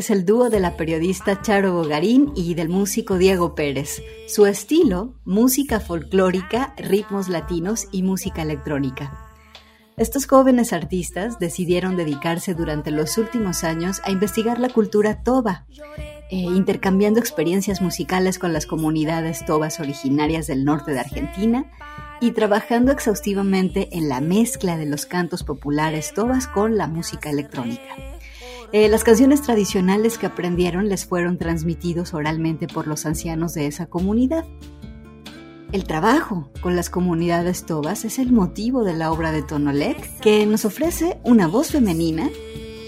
Es el dúo de la periodista Charo Bogarín y del músico Diego Pérez. Su estilo, música folclórica, ritmos latinos y música electrónica. Estos jóvenes artistas decidieron dedicarse durante los últimos años a investigar la cultura toba, eh, intercambiando experiencias musicales con las comunidades tobas originarias del norte de Argentina y trabajando exhaustivamente en la mezcla de los cantos populares tobas con la música electrónica. Eh, las canciones tradicionales que aprendieron les fueron transmitidos oralmente por los ancianos de esa comunidad. El trabajo con las comunidades tobas es el motivo de la obra de Tonolek, que nos ofrece una voz femenina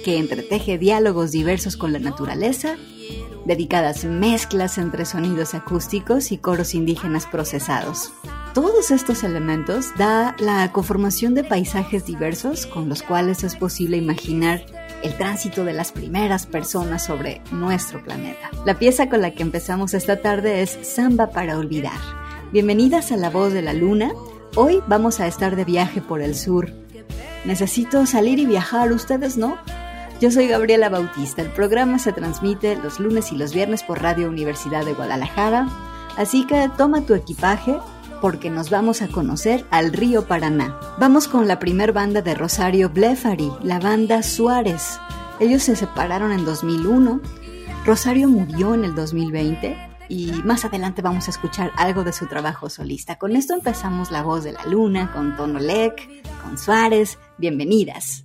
que entreteje diálogos diversos con la naturaleza, dedicadas mezclas entre sonidos acústicos y coros indígenas procesados. Todos estos elementos da la conformación de paisajes diversos con los cuales es posible imaginar el tránsito de las primeras personas sobre nuestro planeta. La pieza con la que empezamos esta tarde es Samba para Olvidar Bienvenidas a La Voz de la Luna. Hoy vamos a estar de viaje por el sur. Necesito salir y viajar, ¿ustedes no? Yo soy Gabriela Bautista. El programa se transmite los lunes y los viernes por Radio Universidad de Guadalajara. Así que toma tu equipaje porque nos vamos a conocer al río Paraná. Vamos con la primer banda de Rosario Blefari, la banda Suárez. Ellos se separaron en 2001. Rosario murió en el 2020 y más adelante vamos a escuchar algo de su trabajo solista. Con esto empezamos La Voz de la Luna con Tono Lec, con Suárez. Bienvenidas.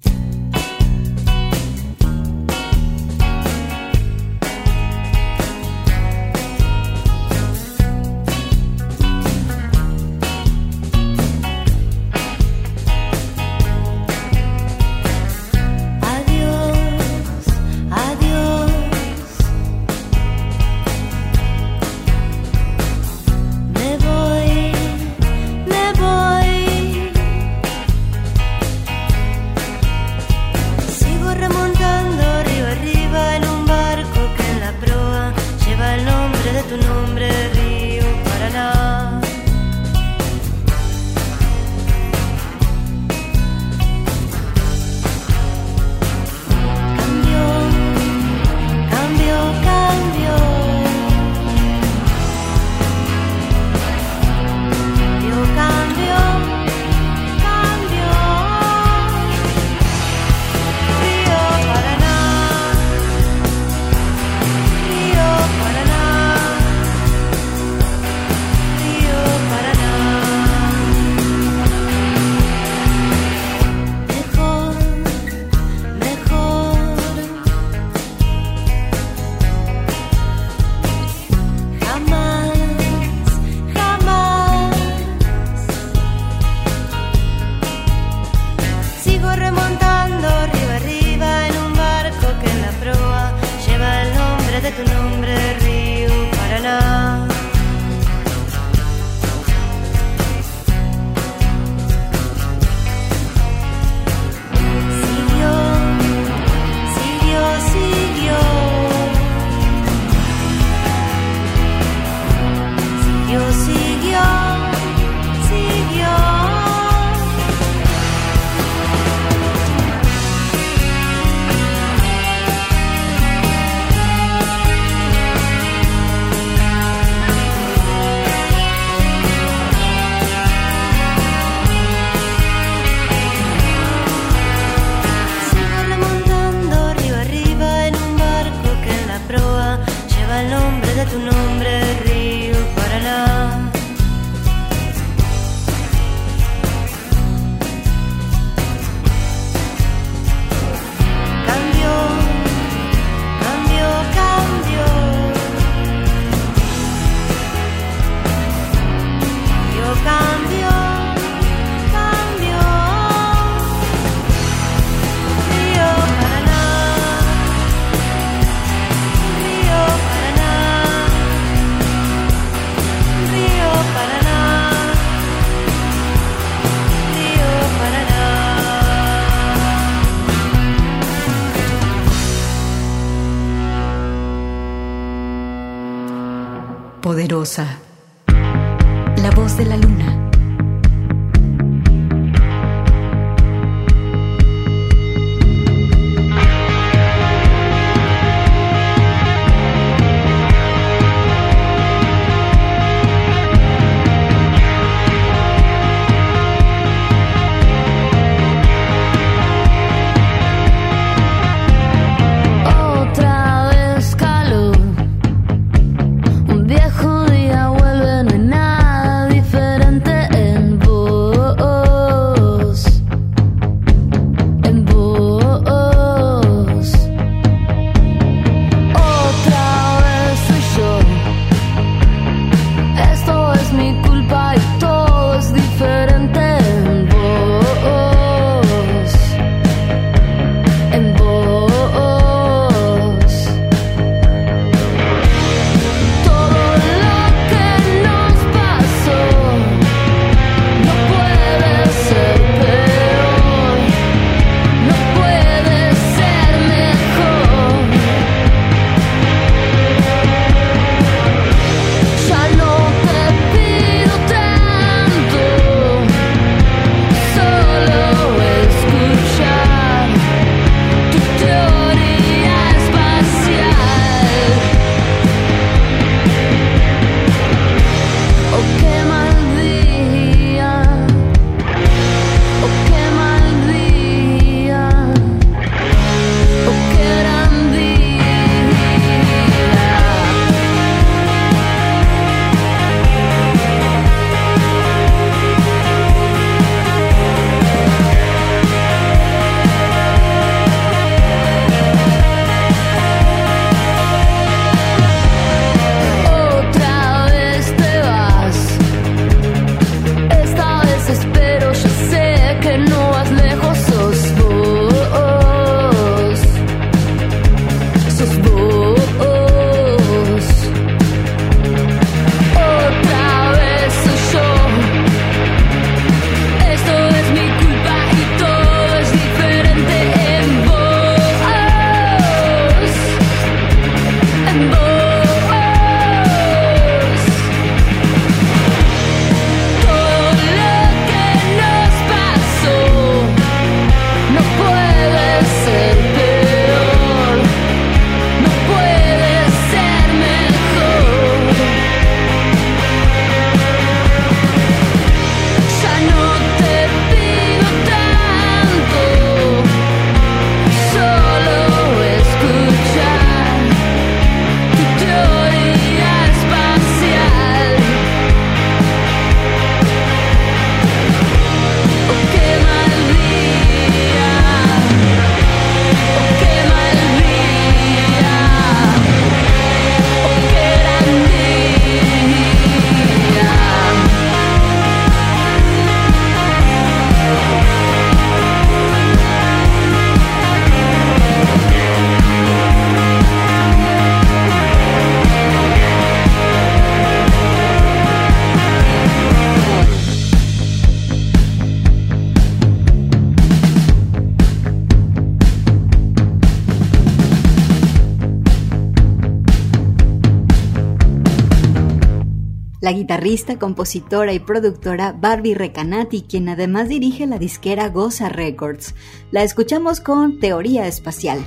Guitarrista, compositora y productora Barbie Recanati, quien además dirige la disquera Goza Records. La escuchamos con Teoría Espacial.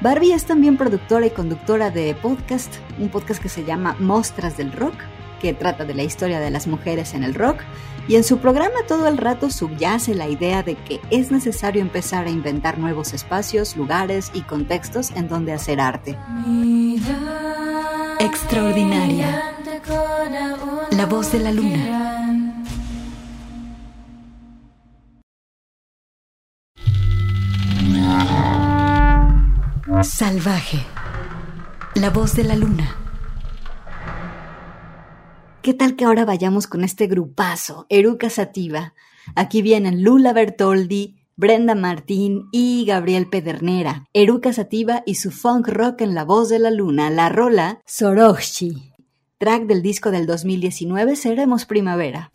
Barbie es también productora y conductora de podcast, un podcast que se llama Mostras del Rock, que trata de la historia de las mujeres en el rock, y en su programa todo el rato subyace la idea de que es necesario empezar a inventar nuevos espacios, lugares y contextos en donde hacer arte. Extraordinaria. La voz de la luna. Salvaje. La voz de la luna. ¿Qué tal que ahora vayamos con este grupazo, Eruca Sativa? Aquí vienen Lula Bertoldi, Brenda Martín y Gabriel Pedernera. Eruca Sativa y su funk rock en la voz de la luna, la rola Sorochi. Track del disco del 2019 Seremos Primavera.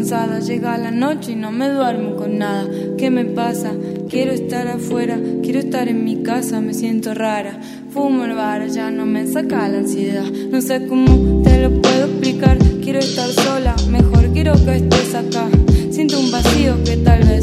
llega la noche y no me duermo con nada. ¿Qué me pasa? Quiero estar afuera, quiero estar en mi casa, me siento rara. Fumo el bar, ya no me saca la ansiedad. No sé cómo te lo puedo explicar, quiero estar sola, mejor quiero que estés acá. Siento un vacío que tal vez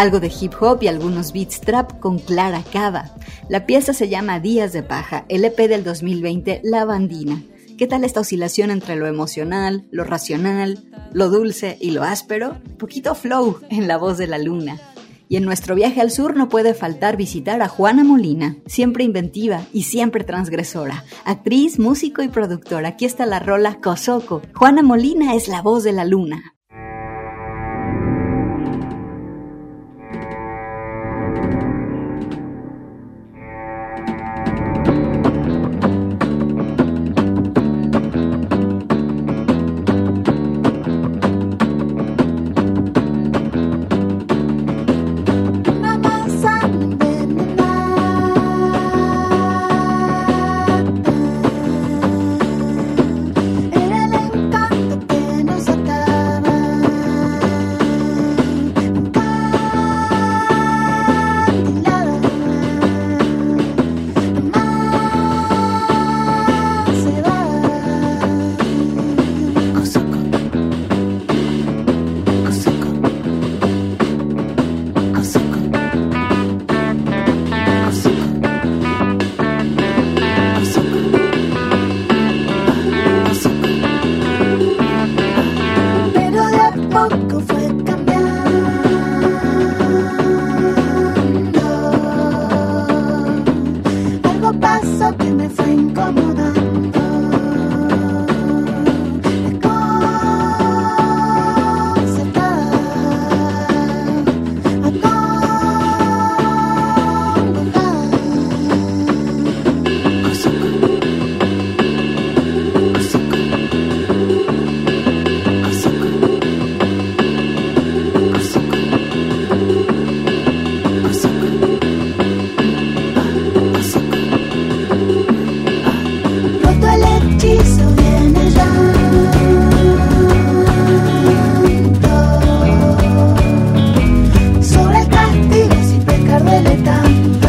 algo de hip hop y algunos beats trap con Clara Cava. La pieza se llama Días de Paja, el EP del 2020 La Bandina. ¿Qué tal esta oscilación entre lo emocional, lo racional, lo dulce y lo áspero? Poquito flow en la voz de la luna. Y en nuestro viaje al sur no puede faltar visitar a Juana Molina, siempre inventiva y siempre transgresora, actriz, músico y productora. Aquí está la rola Cosoco. Juana Molina es la voz de la luna. carrueleta.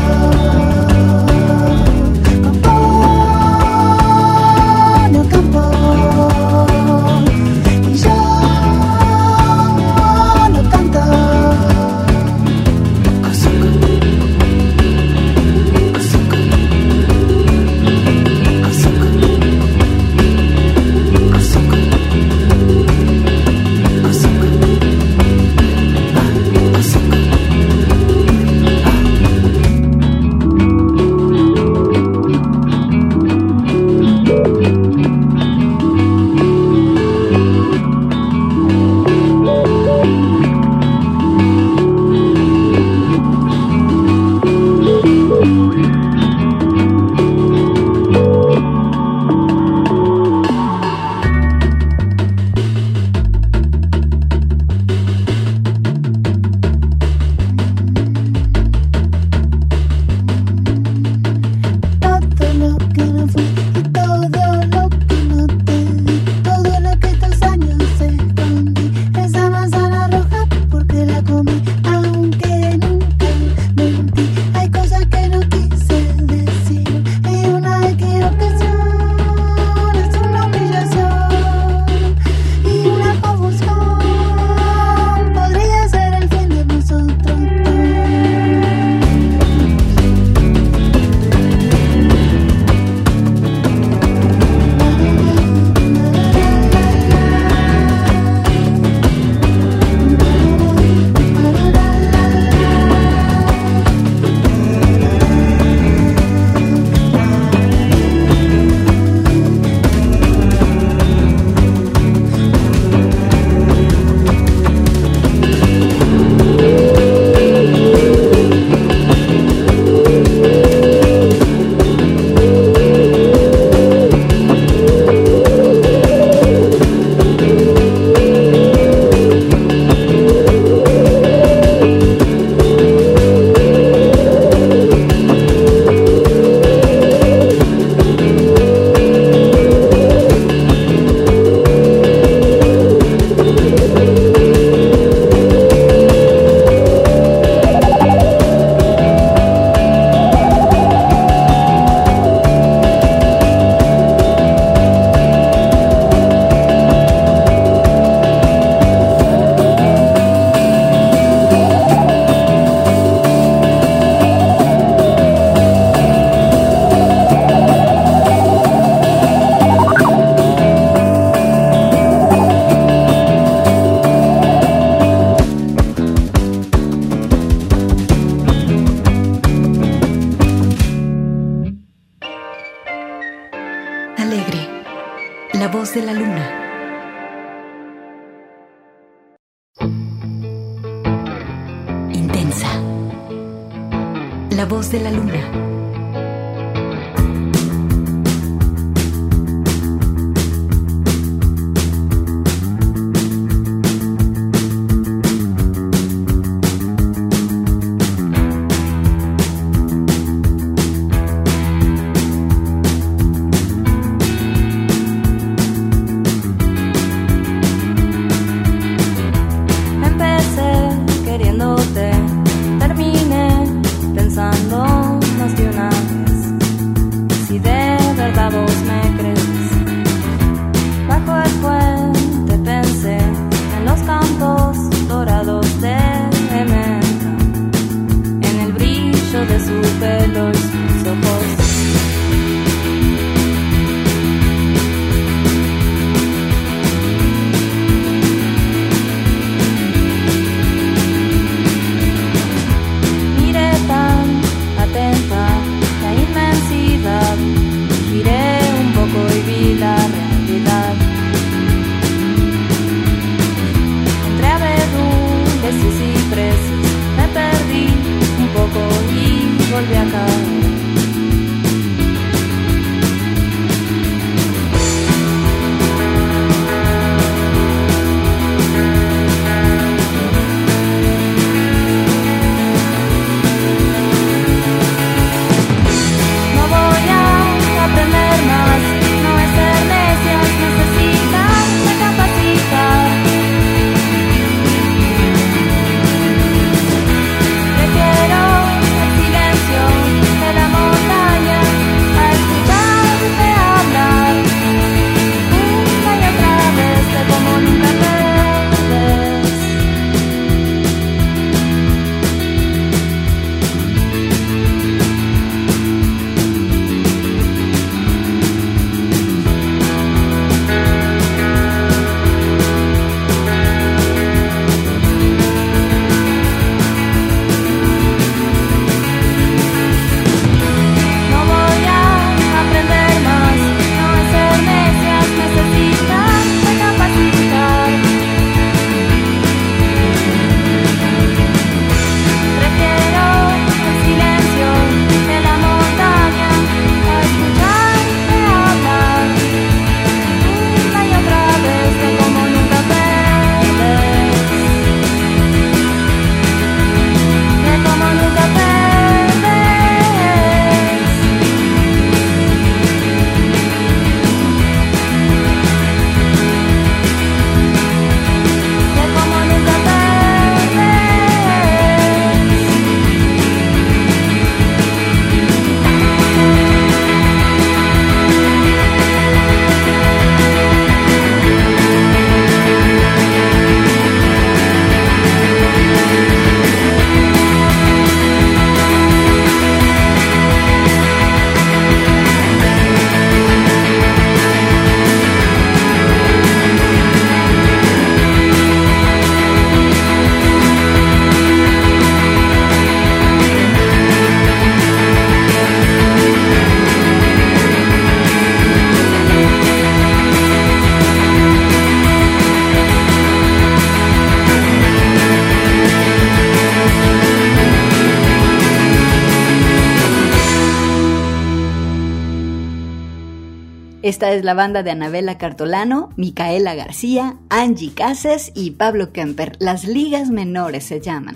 Esta es la banda de Anabela Cartolano, Micaela García, Angie Cases y Pablo Kemper. Las ligas menores se llaman.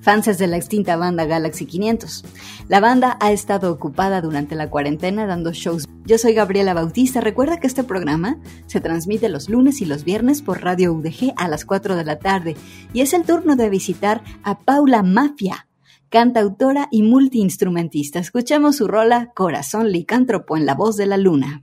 Fans de la extinta banda Galaxy 500. La banda ha estado ocupada durante la cuarentena dando shows. Yo soy Gabriela Bautista. Recuerda que este programa se transmite los lunes y los viernes por Radio UDG a las 4 de la tarde y es el turno de visitar a Paula Mafia, cantautora y multiinstrumentista. Escuchemos su rola Corazón Licántropo en la voz de la luna.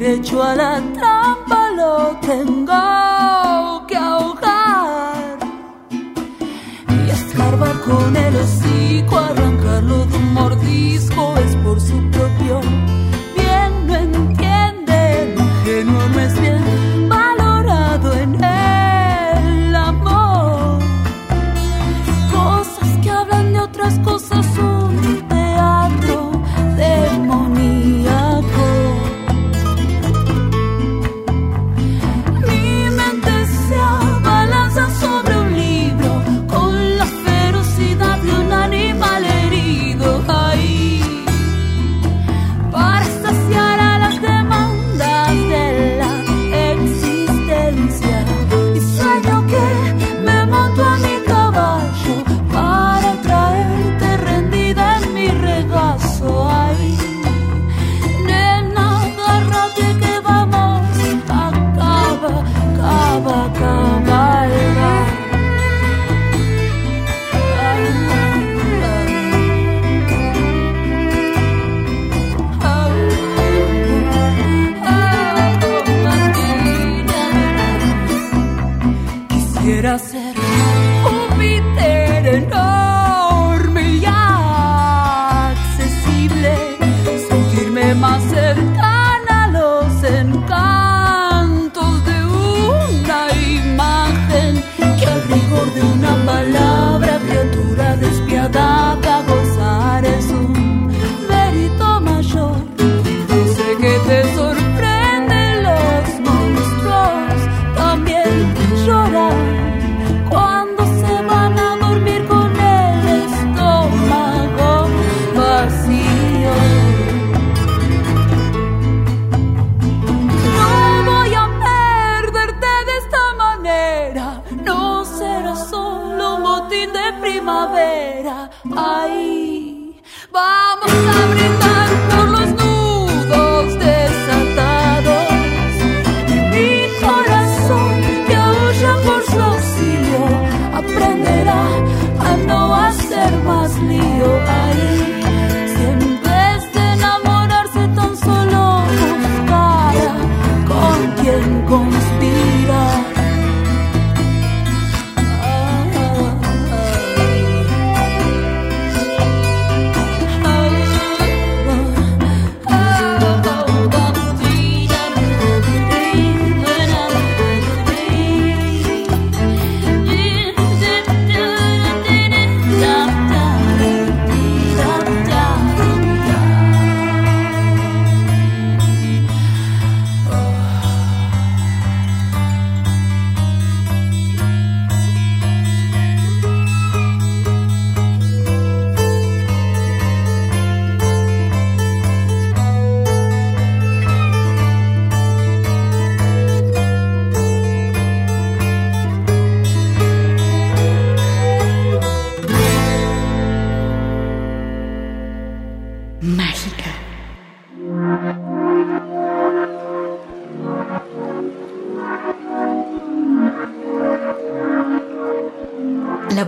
derecho a la trampa lo tengo que ahogar. Y escarbar con el hocico, arrancarlo de un mordisco es por supuesto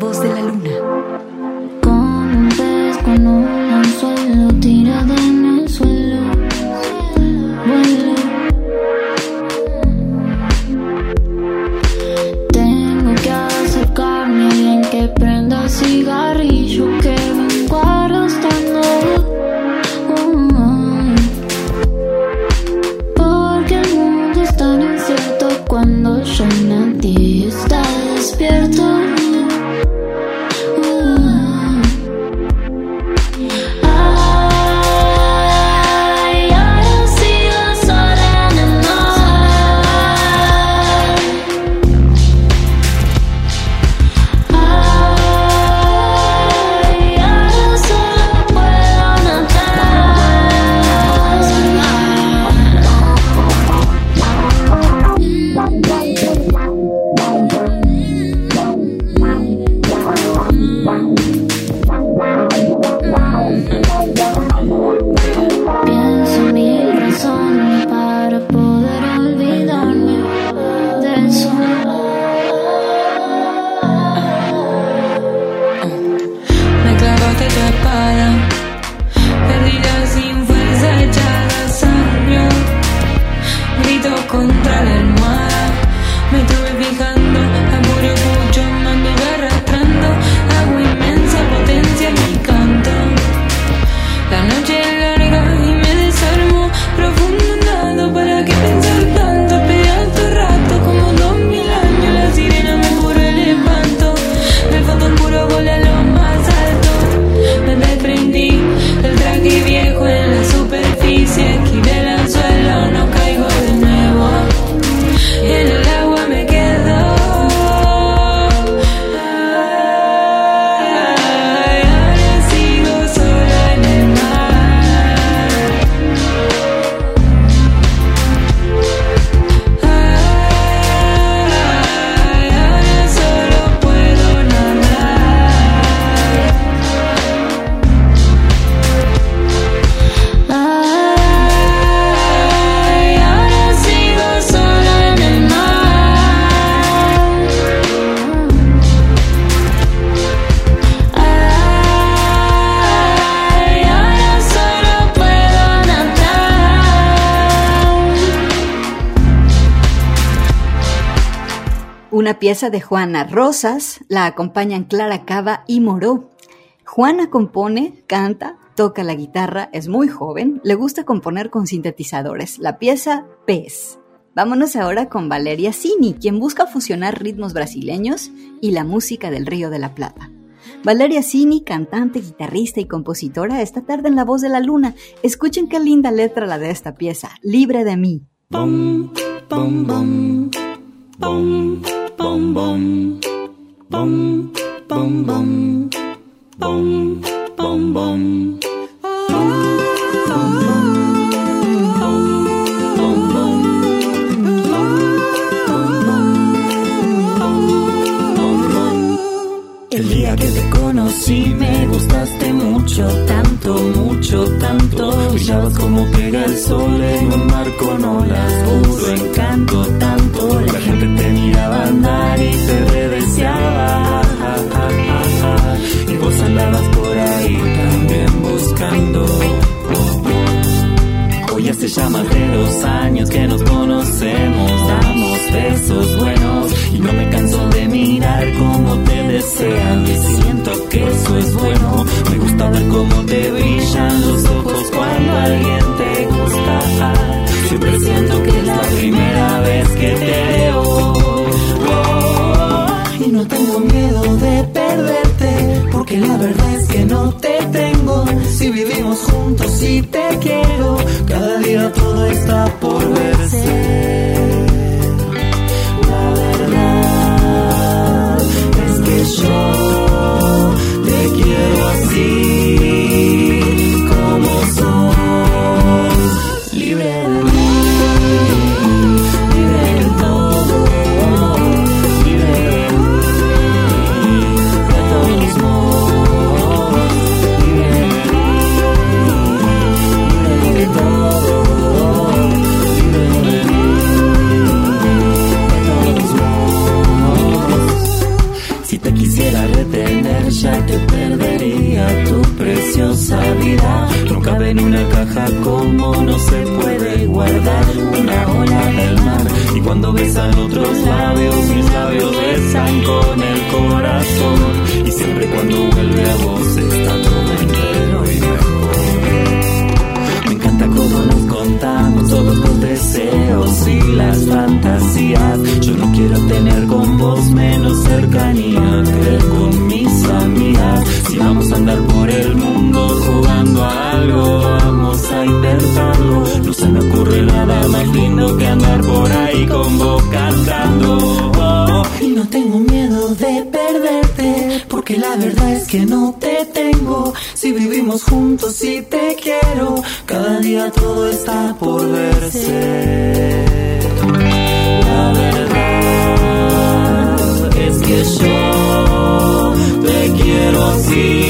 voz de la luz. Pieza de Juana Rosas, la acompañan Clara Cava y Moró. Juana compone, canta, toca la guitarra, es muy joven, le gusta componer con sintetizadores. La pieza Pez. Vámonos ahora con Valeria Cini, quien busca fusionar ritmos brasileños y la música del Río de la Plata. Valeria Cini, cantante, guitarrista y compositora, esta tarde en La Voz de la Luna. Escuchen qué linda letra la de esta pieza, Libre de mí. Bom, bom, bom, bom, bom, bom, bom, en una caja como no se puede guardar una ola del mar. Y cuando besan otros labios, mis labios besan con el corazón. Y siempre cuando vuelve a vos está todo entero y mejor. Me encanta cómo nos contamos todos los deseos y las fantasías. Yo no quiero tener con vos menos cercanía que con mis amigas. Si vamos a andar por el mundo jugando a algo, vamos a intentarlo. No se me ocurre nada más lindo que andar por ahí con vos cantando. Oh, y no tengo miedo de perderte, porque la verdad es que no te tengo. Si vivimos juntos y te quiero, cada día todo está por verse. radio show. Te quiero así.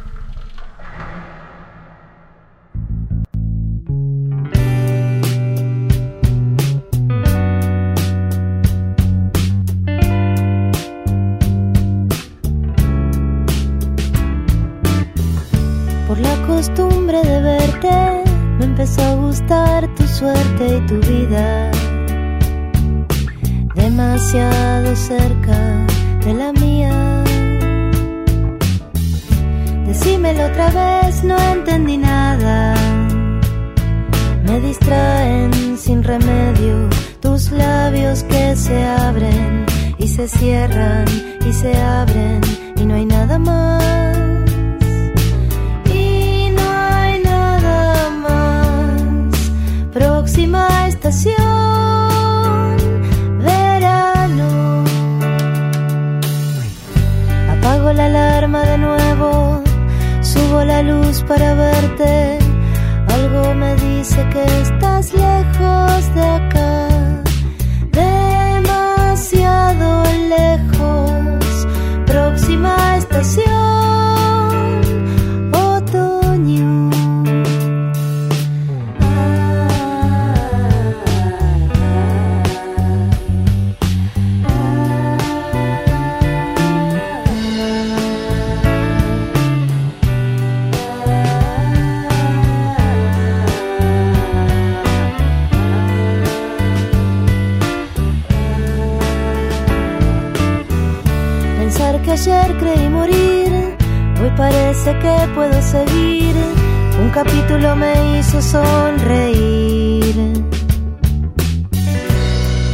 sonreír.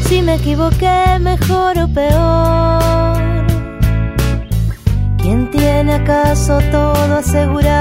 Si me equivoqué, mejor o peor. ¿Quién tiene acaso todo asegurado?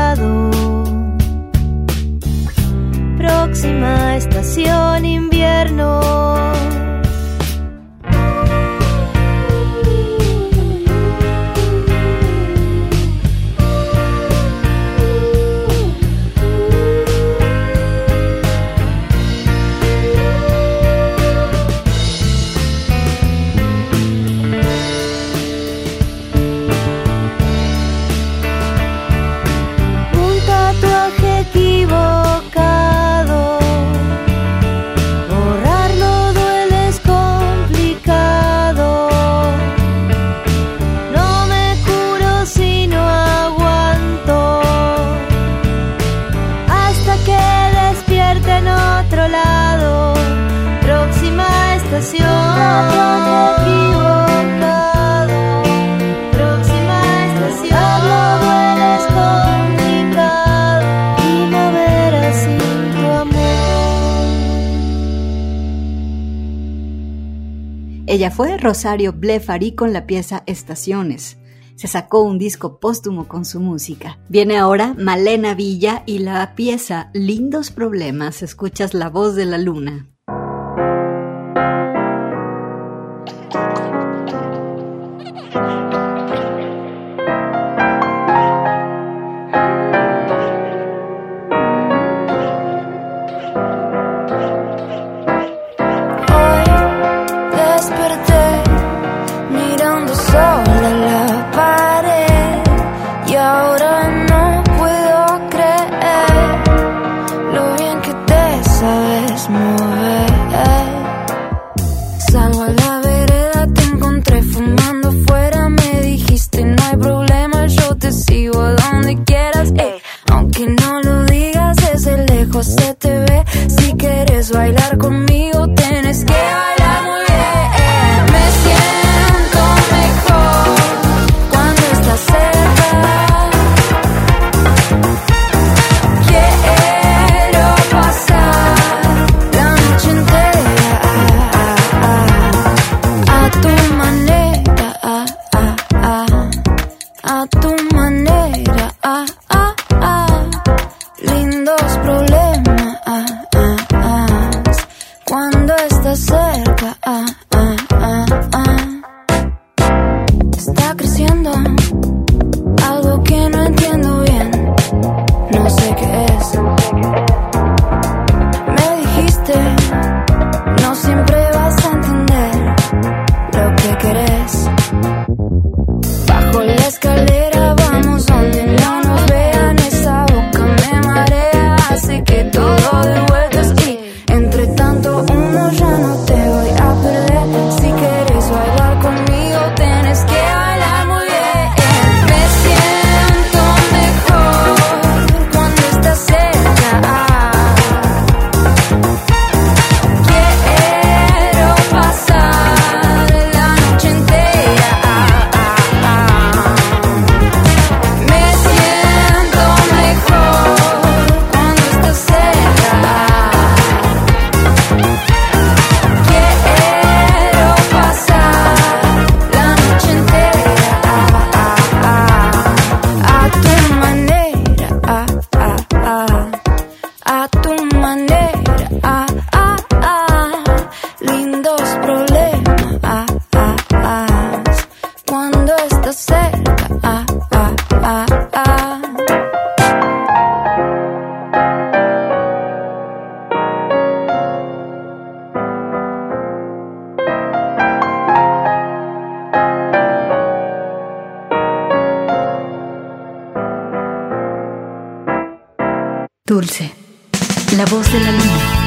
Ella fue Rosario Blefari con la pieza Estaciones. Se sacó un disco póstumo con su música. Viene ahora Malena Villa y la pieza Lindos Problemas. Escuchas la voz de la luna. Dulce, la voz de la luna.